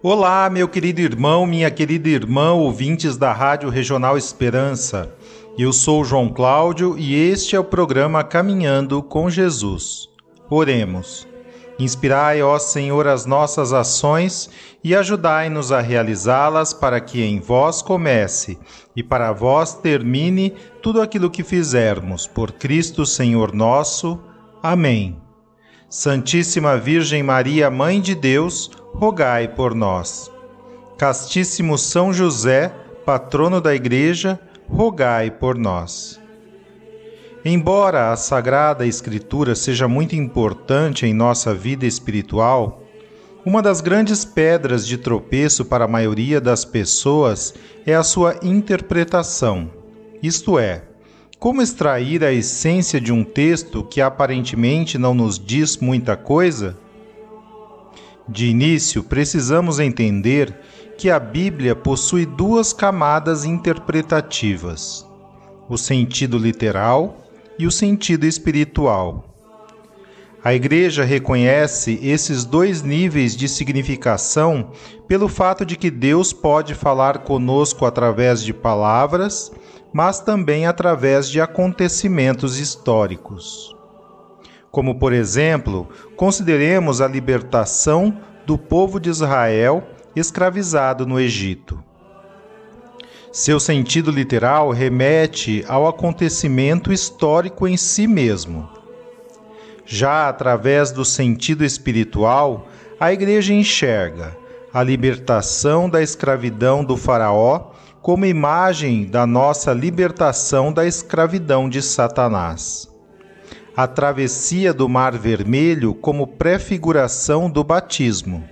Olá, meu querido irmão, minha querida irmã, ouvintes da Rádio Regional Esperança. Eu sou João Cláudio e este é o programa Caminhando com Jesus. Oremos. Inspirai, ó Senhor, as nossas ações e ajudai-nos a realizá-las para que em vós comece e para vós termine tudo aquilo que fizermos. Por Cristo, Senhor nosso. Amém. Santíssima Virgem Maria, Mãe de Deus, rogai por nós. Castíssimo São José, patrono da Igreja, rogai por nós. Embora a Sagrada Escritura seja muito importante em nossa vida espiritual, uma das grandes pedras de tropeço para a maioria das pessoas é a sua interpretação, isto é, como extrair a essência de um texto que aparentemente não nos diz muita coisa? De início, precisamos entender que a Bíblia possui duas camadas interpretativas: o sentido literal e o sentido espiritual. A Igreja reconhece esses dois níveis de significação pelo fato de que Deus pode falar conosco através de palavras mas também através de acontecimentos históricos. Como, por exemplo, consideremos a libertação do povo de Israel escravizado no Egito. Seu sentido literal remete ao acontecimento histórico em si mesmo. Já através do sentido espiritual, a Igreja enxerga a libertação da escravidão do Faraó como imagem da nossa libertação da escravidão de Satanás. A travessia do Mar Vermelho como prefiguração do batismo.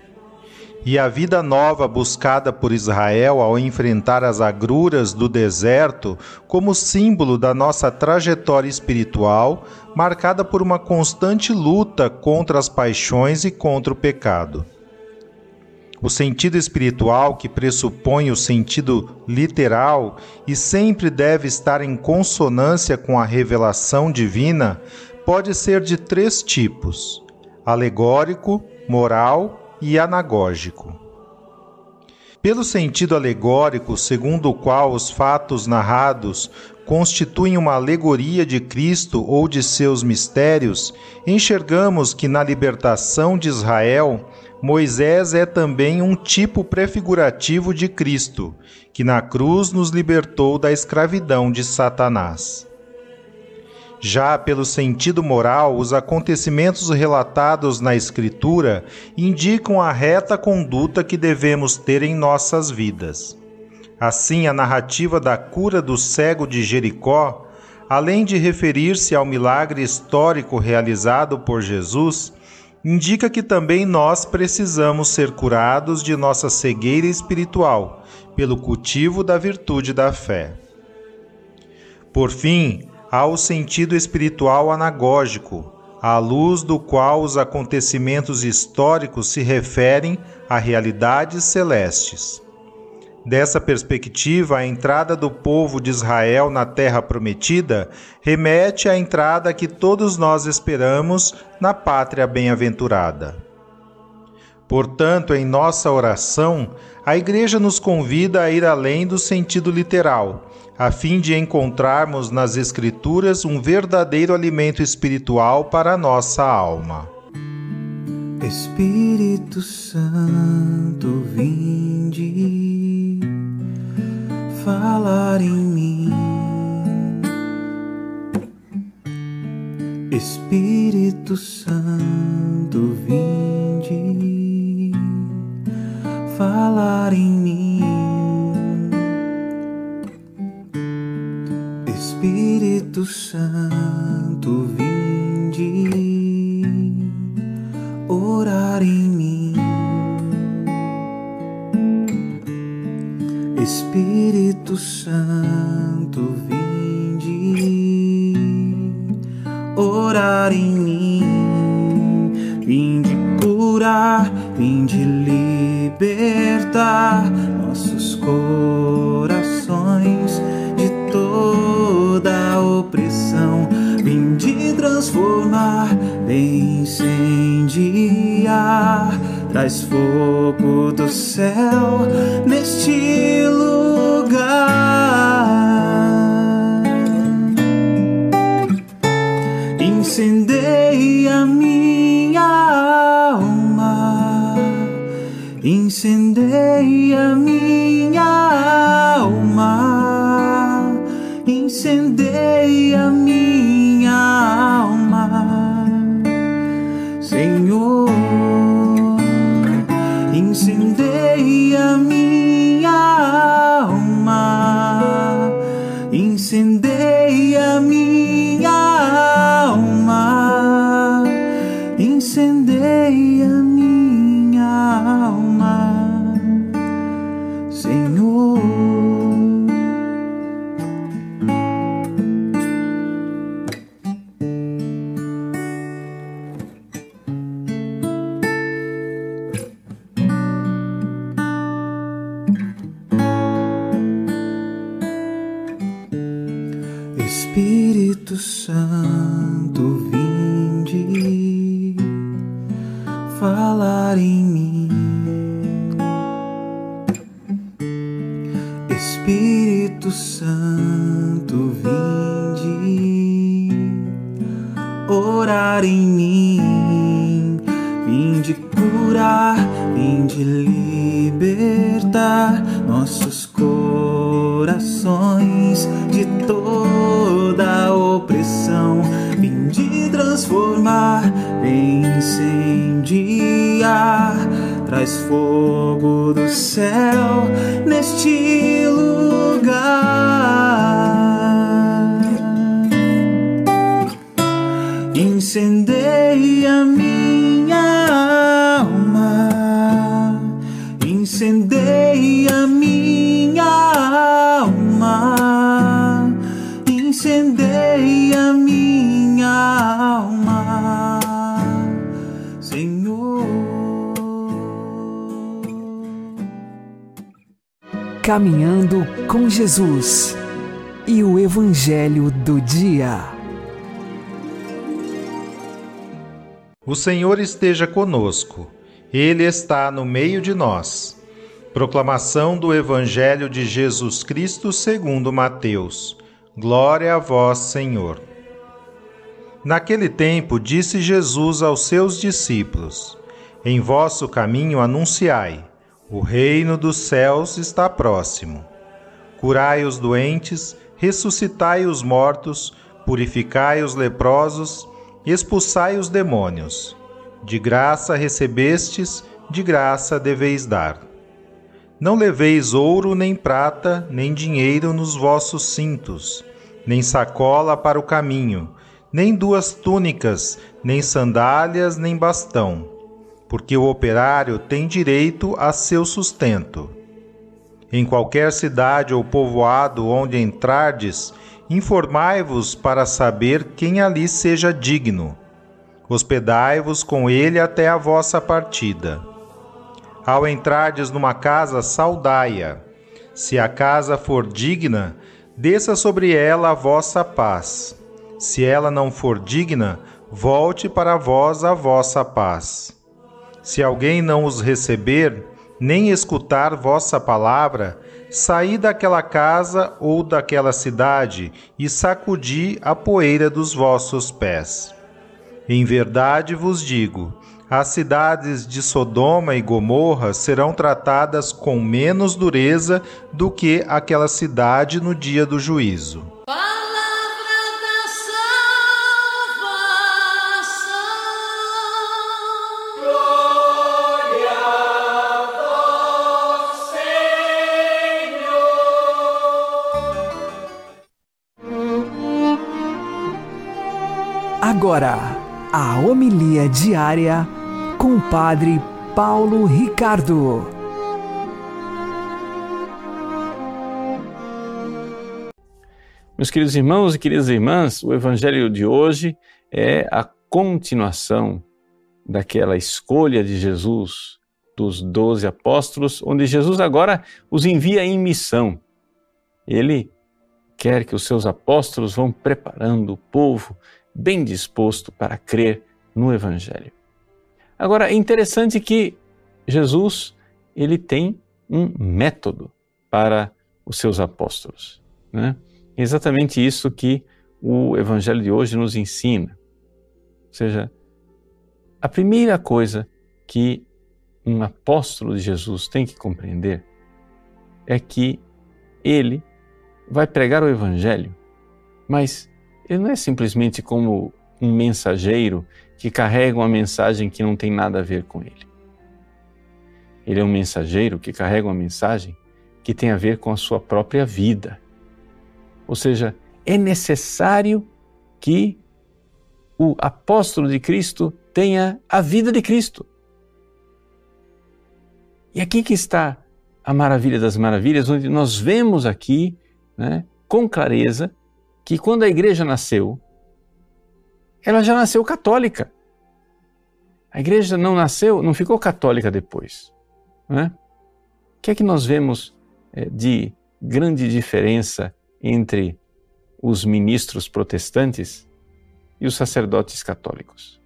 E a vida nova buscada por Israel ao enfrentar as agruras do deserto como símbolo da nossa trajetória espiritual, marcada por uma constante luta contra as paixões e contra o pecado. O sentido espiritual, que pressupõe o sentido literal e sempre deve estar em consonância com a revelação divina, pode ser de três tipos: alegórico, moral e anagógico. Pelo sentido alegórico, segundo o qual os fatos narrados constituem uma alegoria de Cristo ou de seus mistérios, enxergamos que na libertação de Israel Moisés é também um tipo prefigurativo de Cristo, que na cruz nos libertou da escravidão de Satanás. Já pelo sentido moral, os acontecimentos relatados na Escritura indicam a reta conduta que devemos ter em nossas vidas. Assim, a narrativa da cura do cego de Jericó, além de referir-se ao milagre histórico realizado por Jesus, indica que também nós precisamos ser curados de nossa cegueira espiritual pelo cultivo da virtude da fé. Por fim, há o sentido espiritual anagógico, à luz do qual os acontecimentos históricos se referem a realidades celestes. Dessa perspectiva, a entrada do povo de Israel na Terra Prometida remete à entrada que todos nós esperamos na pátria bem-aventurada. Portanto, em nossa oração, a Igreja nos convida a ir além do sentido literal, a fim de encontrarmos nas Escrituras um verdadeiro alimento espiritual para a nossa alma. Espírito Santo, vinde falar em mim. Espírito Santo, vinde falar em mim. Espírito Santo, vinde orar em mim. Espírito Santo, vinde orar em mim, vinde curar, vinde libertar nossos corações de toda opressão, vinde transformar, vem incendiar traz fogo do céu neste lugar. Incendeia minha alma, incendeia minha incendeia minha alma, Senhor. Caminhando com Jesus e o Evangelho do Dia. O Senhor esteja conosco, Ele está no meio de nós. Proclamação do Evangelho de Jesus Cristo segundo Mateus. Glória a vós, Senhor. Naquele tempo disse Jesus aos seus discípulos: Em vosso caminho anunciai: o reino dos céus está próximo. Curai os doentes, ressuscitai os mortos, purificai os leprosos, expulsai os demônios. De graça recebestes, de graça deveis dar. Não leveis ouro, nem prata, nem dinheiro nos vossos cintos, nem sacola para o caminho, nem duas túnicas, nem sandálias, nem bastão, porque o operário tem direito a seu sustento. Em qualquer cidade ou povoado onde entrardes, informai-vos para saber quem ali seja digno. Hospedai-vos com ele até a vossa partida. Ao entrardes numa casa, saudai-a. Se a casa for digna, desça sobre ela a vossa paz. Se ela não for digna, volte para vós a vossa paz. Se alguém não os receber, nem escutar vossa palavra, saí daquela casa ou daquela cidade e sacudi a poeira dos vossos pés. Em verdade vos digo: as cidades de Sodoma e Gomorra serão tratadas com menos dureza do que aquela cidade no dia do juízo. Palavra da salvação. Agora, a homilia diária com o Padre Paulo Ricardo. Meus queridos irmãos e queridas irmãs, o Evangelho de hoje é a continuação daquela escolha de Jesus dos doze apóstolos, onde Jesus agora os envia em missão. Ele quer que os seus apóstolos vão preparando o povo bem disposto para crer no Evangelho. Agora, é interessante que Jesus ele tem um método para os seus apóstolos. Né? É exatamente isso que o Evangelho de hoje nos ensina. Ou seja, a primeira coisa que um apóstolo de Jesus tem que compreender é que ele vai pregar o Evangelho, mas ele não é simplesmente como um mensageiro que carrega uma mensagem que não tem nada a ver com ele. Ele é um mensageiro que carrega uma mensagem que tem a ver com a sua própria vida. Ou seja, é necessário que o apóstolo de Cristo tenha a vida de Cristo. E aqui que está a maravilha das maravilhas, onde nós vemos aqui, né, com clareza, que quando a igreja nasceu, ela já nasceu católica. A igreja não nasceu, não ficou católica depois. Né? O que é que nós vemos é, de grande diferença entre os ministros protestantes e os sacerdotes católicos?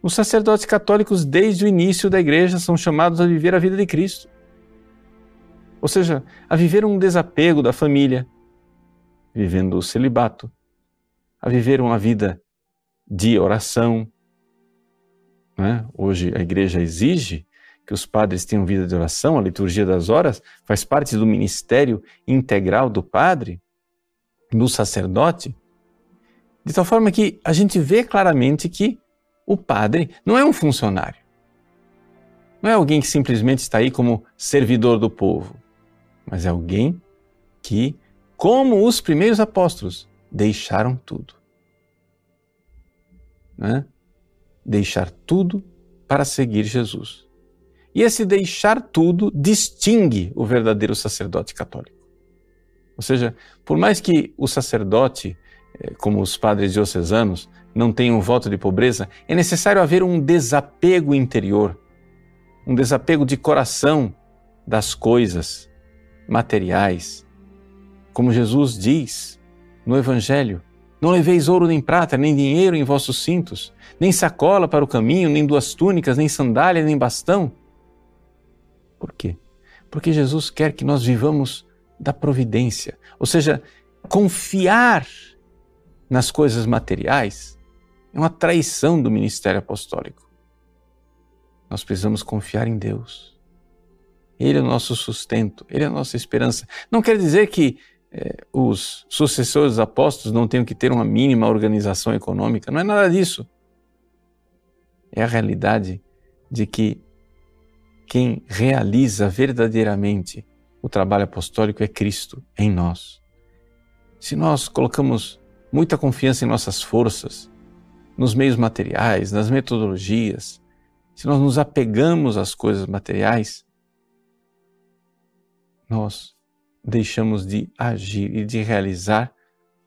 Os sacerdotes católicos, desde o início da igreja, são chamados a viver a vida de Cristo. Ou seja, a viver um desapego da família, vivendo o celibato, a viver uma vida de oração. Né? Hoje a igreja exige que os padres tenham vida de oração, a liturgia das horas faz parte do ministério integral do padre, do sacerdote, de tal forma que a gente vê claramente que o padre não é um funcionário. Não é alguém que simplesmente está aí como servidor do povo, mas é alguém que, como os primeiros apóstolos, deixaram tudo. Né? Deixar tudo para seguir Jesus. E esse deixar tudo distingue o verdadeiro sacerdote católico. Ou seja, por mais que o sacerdote, eh, como os padres diocesanos, não tenham um voto de pobreza, é necessário haver um desapego interior, um desapego de coração das coisas materiais. Como Jesus diz no Evangelho: Não leveis ouro nem prata, nem dinheiro em vossos cintos, nem sacola para o caminho, nem duas túnicas, nem sandália, nem bastão por quê? Porque Jesus quer que nós vivamos da providência, ou seja, confiar nas coisas materiais é uma traição do ministério apostólico. Nós precisamos confiar em Deus. Ele é o nosso sustento, Ele é a nossa esperança. Não quer dizer que eh, os sucessores dos apóstolos não tenham que ter uma mínima organização econômica, não é nada disso. É a realidade de que quem realiza verdadeiramente o trabalho apostólico é Cristo em nós. Se nós colocamos muita confiança em nossas forças, nos meios materiais, nas metodologias, se nós nos apegamos às coisas materiais, nós deixamos de agir e de realizar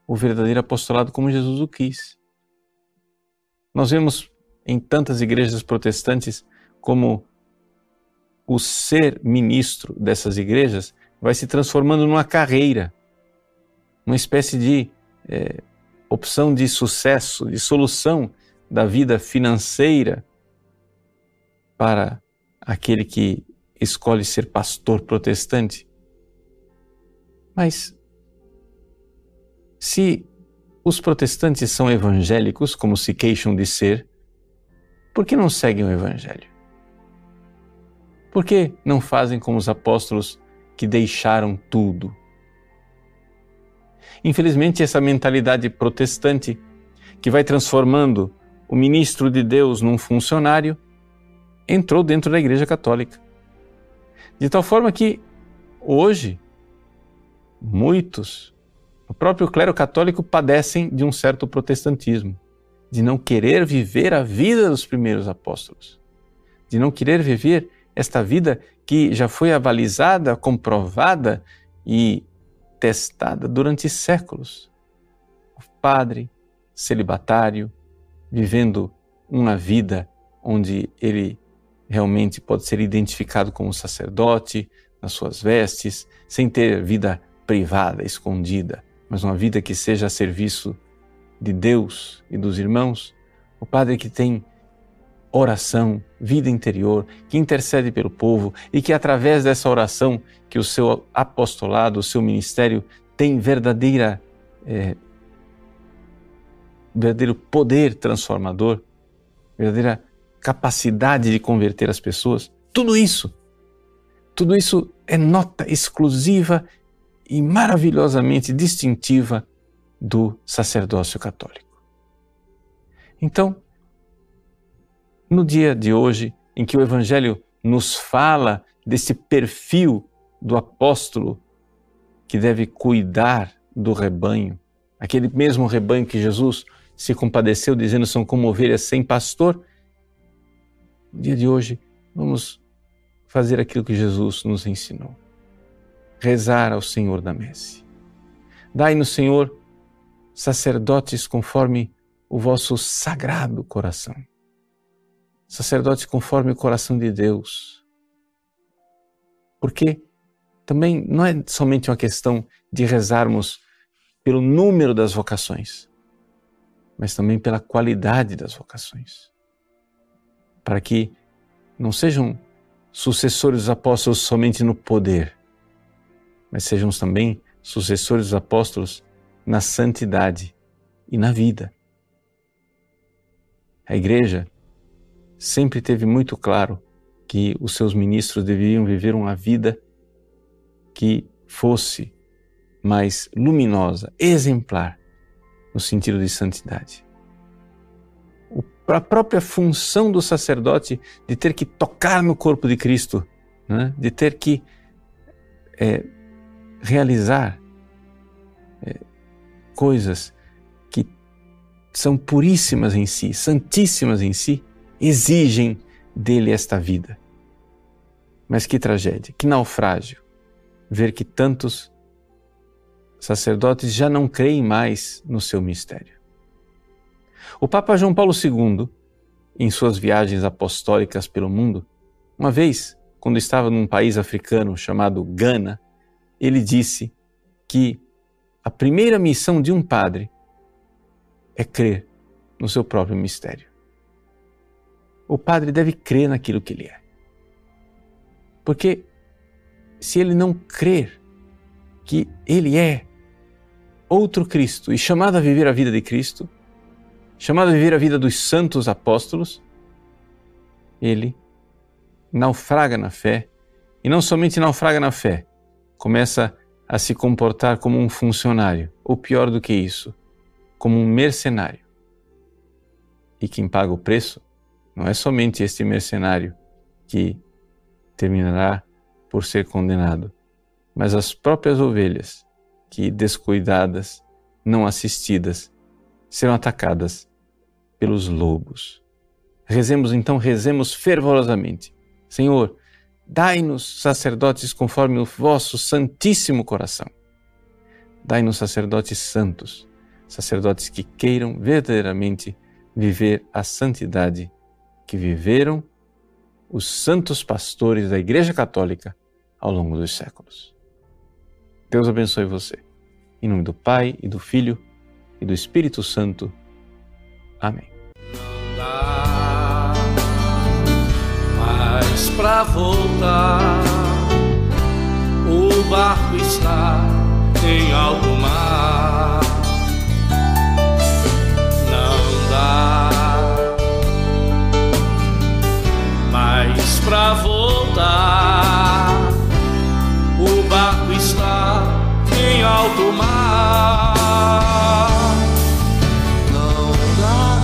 o verdadeiro apostolado como Jesus o quis. Nós vemos em tantas igrejas protestantes como o ser ministro dessas igrejas vai se transformando numa carreira, uma espécie de é, opção de sucesso, de solução da vida financeira para aquele que escolhe ser pastor protestante. Mas se os protestantes são evangélicos, como se queixam de ser, por que não seguem o evangelho? Por que não fazem como os apóstolos que deixaram tudo? Infelizmente, essa mentalidade protestante, que vai transformando o ministro de Deus num funcionário, entrou dentro da Igreja Católica. De tal forma que, hoje, muitos, o próprio clero católico, padecem de um certo protestantismo, de não querer viver a vida dos primeiros apóstolos, de não querer viver esta vida que já foi avalizada, comprovada e testada durante séculos. O padre celibatário, vivendo uma vida onde ele realmente pode ser identificado como sacerdote, nas suas vestes, sem ter vida privada, escondida, mas uma vida que seja a serviço de Deus e dos irmãos. O padre que tem oração, vida interior, que intercede pelo povo e que através dessa oração que o seu apostolado, o seu ministério tem verdadeira é, verdadeiro poder transformador, verdadeira capacidade de converter as pessoas. Tudo isso, tudo isso é nota exclusiva e maravilhosamente distintiva do sacerdócio católico. Então, no dia de hoje, em que o Evangelho nos fala desse perfil do apóstolo que deve cuidar do rebanho, aquele mesmo rebanho que Jesus se compadeceu, dizendo são como ovelhas sem pastor. No dia de hoje, vamos fazer aquilo que Jesus nos ensinou: rezar ao Senhor da messe. Dai-nos, Senhor, sacerdotes conforme o vosso sagrado coração sacerdotes conforme o coração de Deus. Porque também não é somente uma questão de rezarmos pelo número das vocações, mas também pela qualidade das vocações. Para que não sejam sucessores dos apóstolos somente no poder, mas sejam também sucessores dos apóstolos na santidade e na vida. A igreja sempre teve muito claro que os seus ministros deveriam viver uma vida que fosse mais luminosa, exemplar, no sentido de santidade. A própria função do sacerdote de ter que tocar no corpo de Cristo, né? de ter que é, realizar é, coisas que são puríssimas em si, santíssimas em si, exigem dele esta vida. Mas que tragédia, que naufrágio ver que tantos sacerdotes já não creem mais no seu mistério. O Papa João Paulo II, em suas viagens apostólicas pelo mundo, uma vez, quando estava num país africano chamado Gana, ele disse que a primeira missão de um padre é crer no seu próprio mistério o padre deve crer naquilo que ele é. Porque se ele não crer que ele é outro Cristo e chamado a viver a vida de Cristo, chamado a viver a vida dos santos apóstolos, ele naufraga na fé e não somente naufraga na fé, começa a se comportar como um funcionário, ou pior do que isso, como um mercenário. E quem paga o preço não é somente este mercenário que terminará por ser condenado, mas as próprias ovelhas que, descuidadas, não assistidas, serão atacadas pelos lobos. Rezemos então, rezemos fervorosamente. Senhor, dai-nos sacerdotes conforme o vosso santíssimo coração. Dai-nos sacerdotes santos, sacerdotes que queiram verdadeiramente viver a santidade que viveram os santos pastores da Igreja Católica ao longo dos séculos. Deus abençoe você. Em nome do Pai e do Filho e do Espírito Santo. Amém. Mais pra voltar. O barco está em alto mar. Não dá mais pra voltar. O barco está em alto mar. Não dá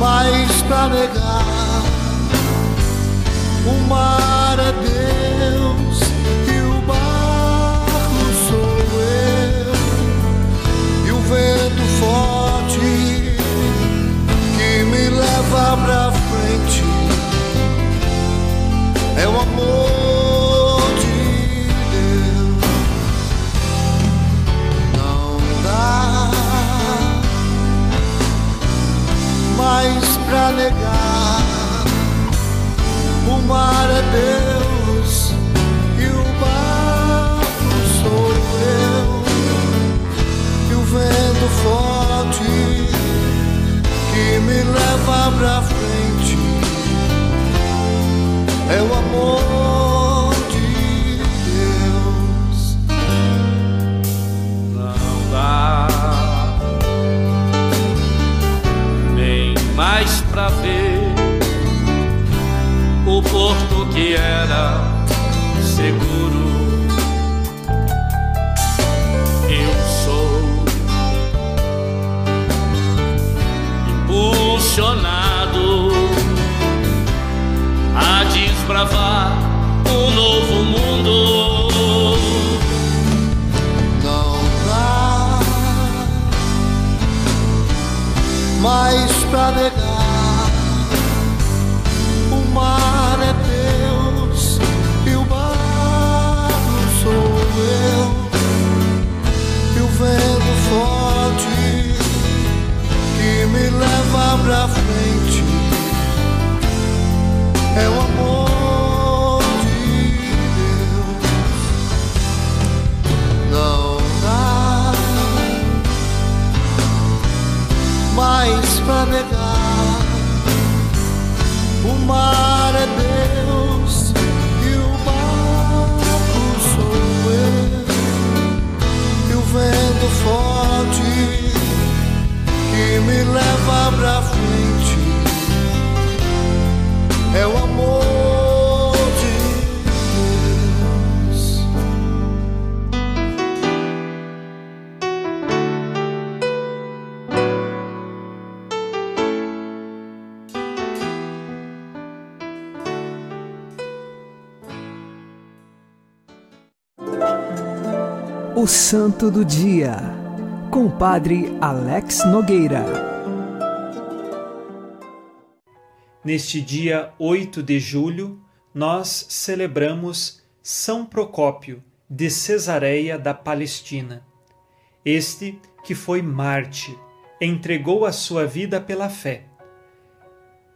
mais pra negar. O mar é Deus e o barco sou eu. E o vento forte que me leva pra frente é o amor a negar. O mar é Deus e o barco sou eu. E o vento forte que me leva pra frente é o amor. pra ver o porto que era seguro. Eu sou impulsionado a desbravar um novo mundo. Não dá mais pra ver. Leva pra frente é o amor de Deus. Não dá mais pra negar. O mar é Deus e o barco sou eu. E o vento forte me leva pra frente é o amor de Deus. O Santo do Dia, com o Padre Alex Nogueira. Neste dia 8 de julho, nós celebramos São Procópio de Cesareia da Palestina. Este que foi mártir, entregou a sua vida pela fé.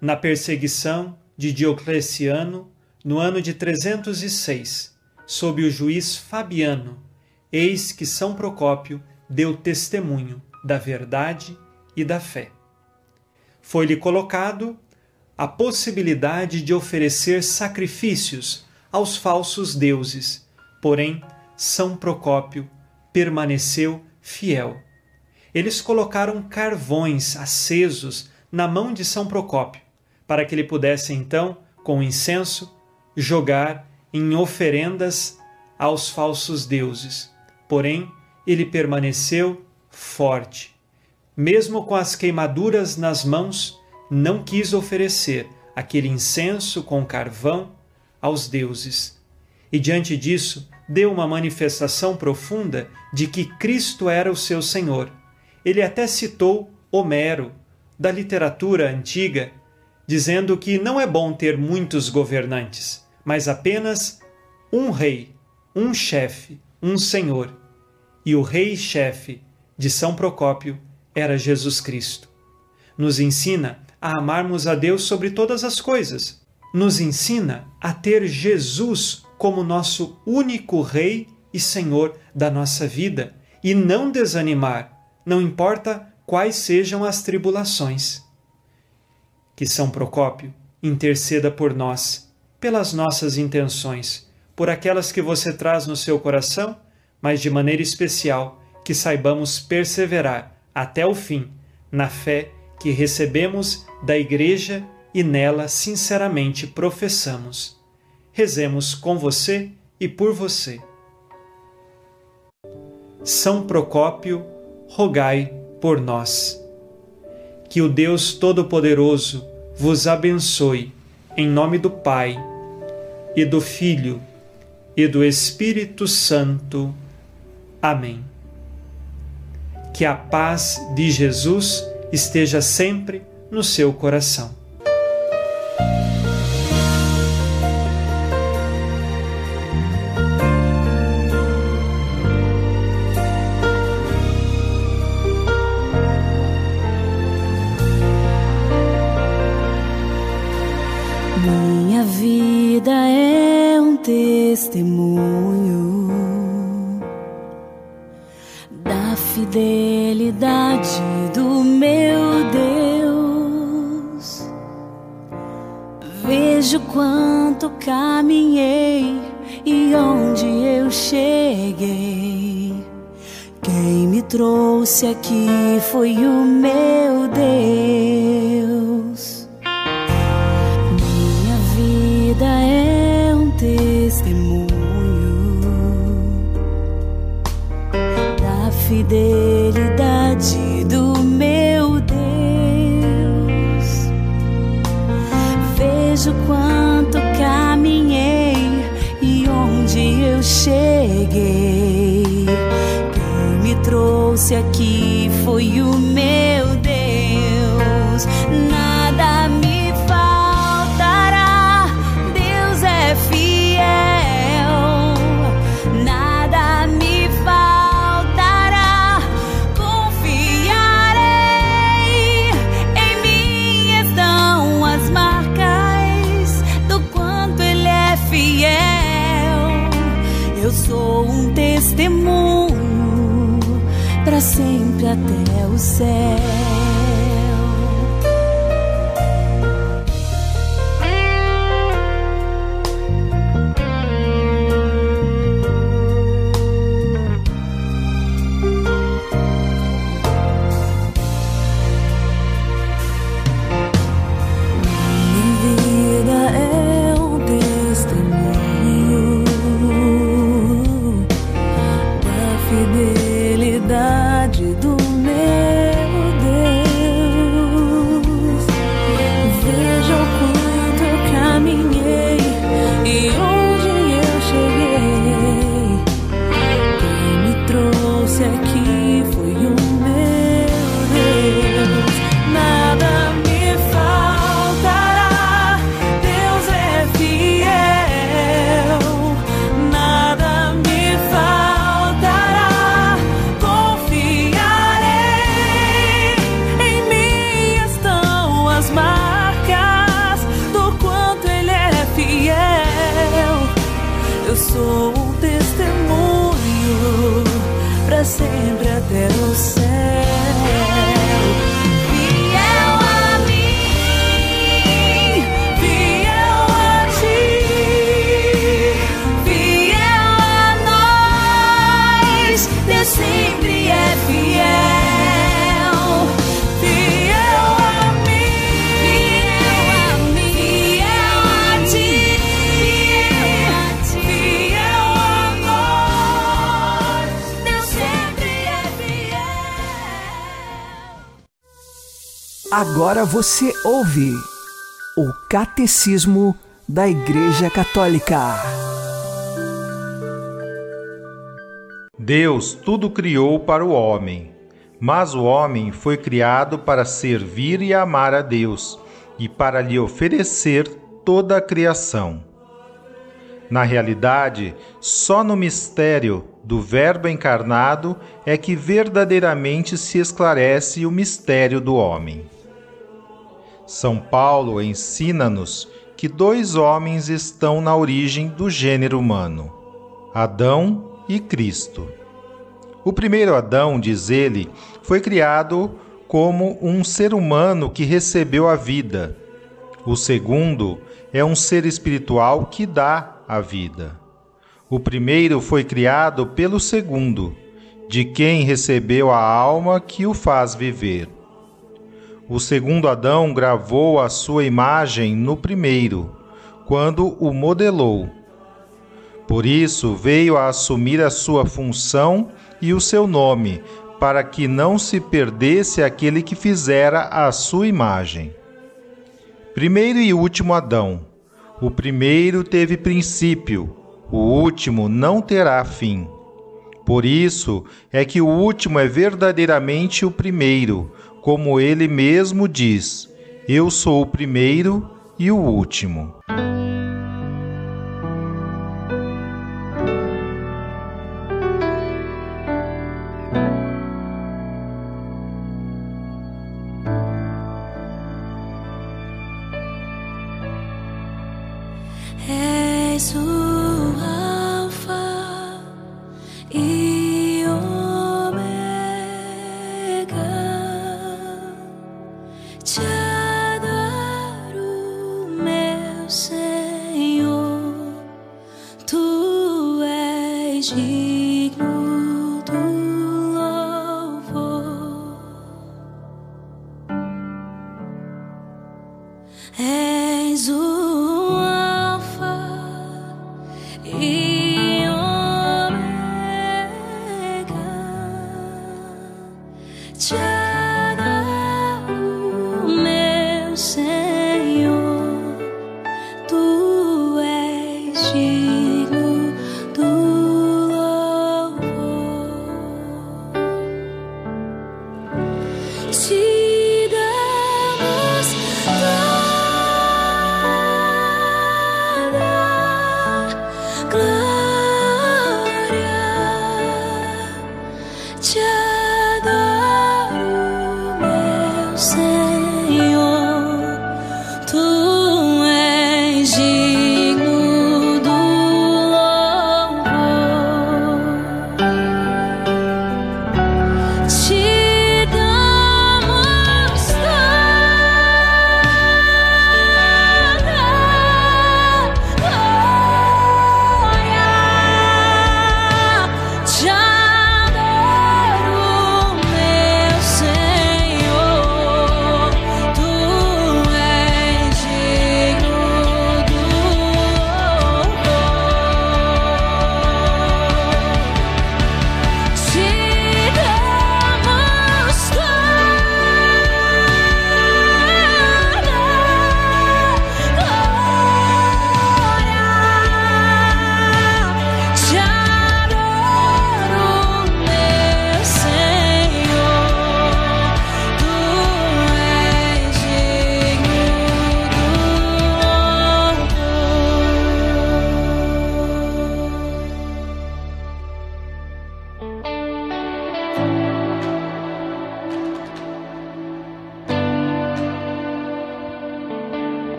Na perseguição de Diocleciano, no ano de 306, sob o juiz Fabiano, eis que São Procópio deu testemunho da verdade e da fé. Foi-lhe colocado a possibilidade de oferecer sacrifícios aos falsos deuses, porém São Procópio permaneceu fiel. Eles colocaram carvões acesos na mão de São Procópio, para que ele pudesse então, com incenso, jogar em oferendas aos falsos deuses. Porém, ele permaneceu forte. Mesmo com as queimaduras nas mãos, não quis oferecer aquele incenso com carvão aos deuses. E diante disso, deu uma manifestação profunda de que Cristo era o seu Senhor. Ele até citou Homero, da literatura antiga, dizendo que não é bom ter muitos governantes, mas apenas um rei, um chefe, um senhor. E o rei e chefe de São Procópio era Jesus Cristo. Nos ensina a amarmos a Deus sobre todas as coisas. Nos ensina a ter Jesus como nosso único Rei e Senhor da nossa vida e não desanimar, não importa quais sejam as tribulações. Que São Procópio interceda por nós, pelas nossas intenções, por aquelas que você traz no seu coração, mas de maneira especial que saibamos perseverar até o fim na fé que recebemos da Igreja e nela sinceramente professamos. Rezemos com você e por você. São Procópio, rogai por nós. Que o Deus Todo-Poderoso vos abençoe, em nome do Pai, e do Filho, e do Espírito Santo. Amém. Que a paz de Jesus esteja sempre no seu coração. Minha vida é um testemunho fidelidade do meu Deus. Vejo quanto caminhei e onde eu cheguei. Quem me trouxe aqui foi o meu Deus. Fidelidade do meu Deus. Vejo quanto caminhei e onde eu cheguei. Quem me trouxe aqui foi o meu Eu sou um testemunho para sempre até o céu. Sempre até o céu. Agora você ouve o Catecismo da Igreja Católica. Deus tudo criou para o homem, mas o homem foi criado para servir e amar a Deus e para lhe oferecer toda a criação. Na realidade, só no mistério do Verbo encarnado é que verdadeiramente se esclarece o mistério do homem. São Paulo ensina-nos que dois homens estão na origem do gênero humano: Adão e Cristo. O primeiro Adão, diz ele, foi criado como um ser humano que recebeu a vida. O segundo é um ser espiritual que dá a vida. O primeiro foi criado pelo segundo, de quem recebeu a alma que o faz viver. O segundo Adão gravou a sua imagem no primeiro, quando o modelou. Por isso veio a assumir a sua função e o seu nome, para que não se perdesse aquele que fizera a sua imagem. Primeiro e último Adão. O primeiro teve princípio, o último não terá fim. Por isso é que o último é verdadeiramente o primeiro, como ele mesmo diz: Eu sou o primeiro e o último.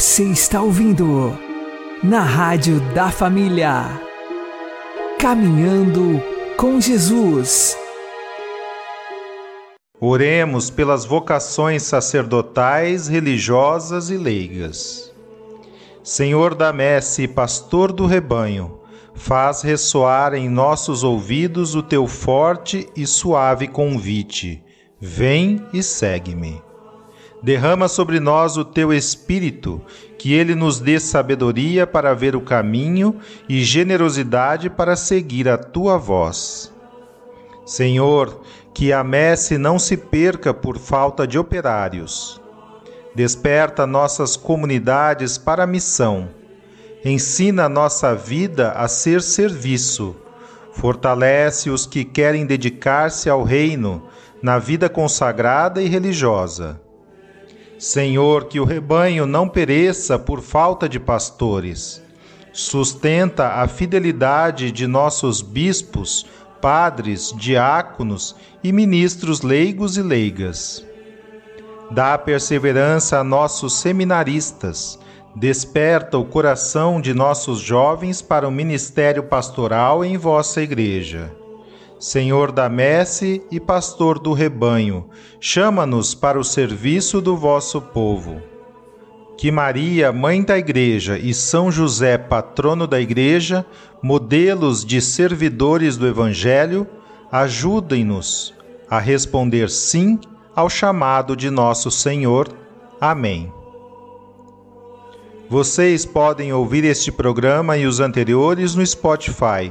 Você está ouvindo na Rádio da Família. Caminhando com Jesus. Oremos pelas vocações sacerdotais, religiosas e leigas. Senhor da messe pastor do rebanho, faz ressoar em nossos ouvidos o teu forte e suave convite. Vem e segue-me. Derrama sobre nós o teu espírito, que ele nos dê sabedoria para ver o caminho e generosidade para seguir a tua voz. Senhor, que a messe não se perca por falta de operários. Desperta nossas comunidades para a missão. Ensina nossa vida a ser serviço. Fortalece os que querem dedicar-se ao reino na vida consagrada e religiosa. Senhor, que o rebanho não pereça por falta de pastores. Sustenta a fidelidade de nossos bispos, padres, diáconos e ministros leigos e leigas. Dá perseverança a nossos seminaristas. Desperta o coração de nossos jovens para o ministério pastoral em vossa igreja. Senhor da messe e pastor do rebanho, chama-nos para o serviço do vosso povo. Que Maria, mãe da Igreja, e São José, patrono da Igreja, modelos de servidores do Evangelho, ajudem-nos a responder sim ao chamado de nosso Senhor. Amém. Vocês podem ouvir este programa e os anteriores no Spotify.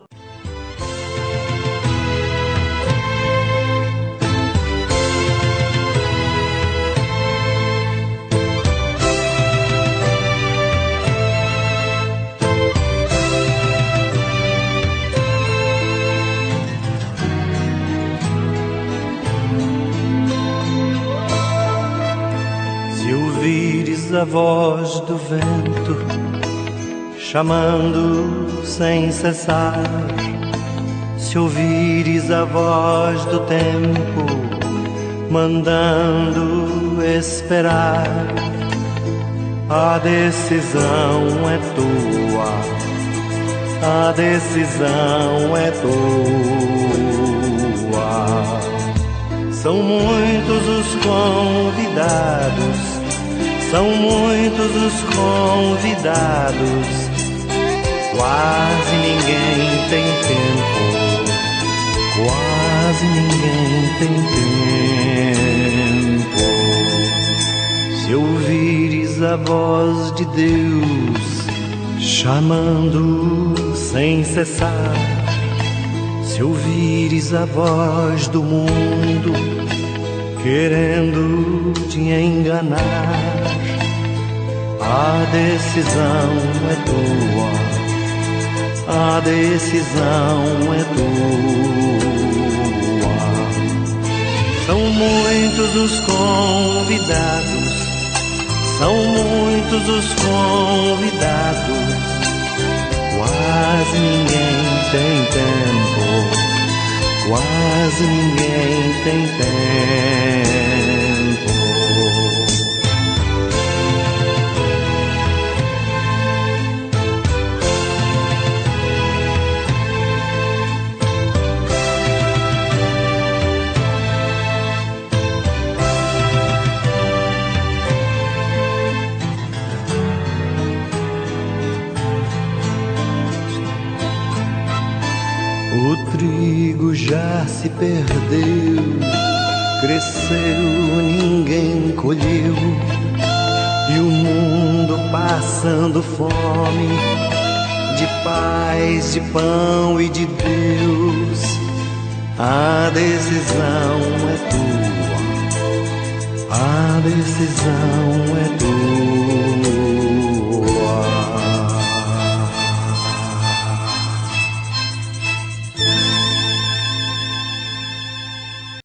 A voz do vento chamando sem cessar, se ouvires a voz do tempo mandando esperar, a decisão é tua, a decisão é tua. São muitos os convidados, são muitos os convidados. Quase ninguém tem tempo, quase ninguém tem tempo. Se ouvires a voz de Deus chamando sem cessar, se ouvires a voz do mundo querendo te enganar, a decisão é tua, a decisão é tua. São muitos os convidados, são muitos os convidados, quase ninguém tem tempo, quase ninguém tem tempo. Trigo já se perdeu, cresceu, ninguém colheu, e o mundo passando fome, de paz, de pão e de Deus. A decisão é tua, a decisão é tua.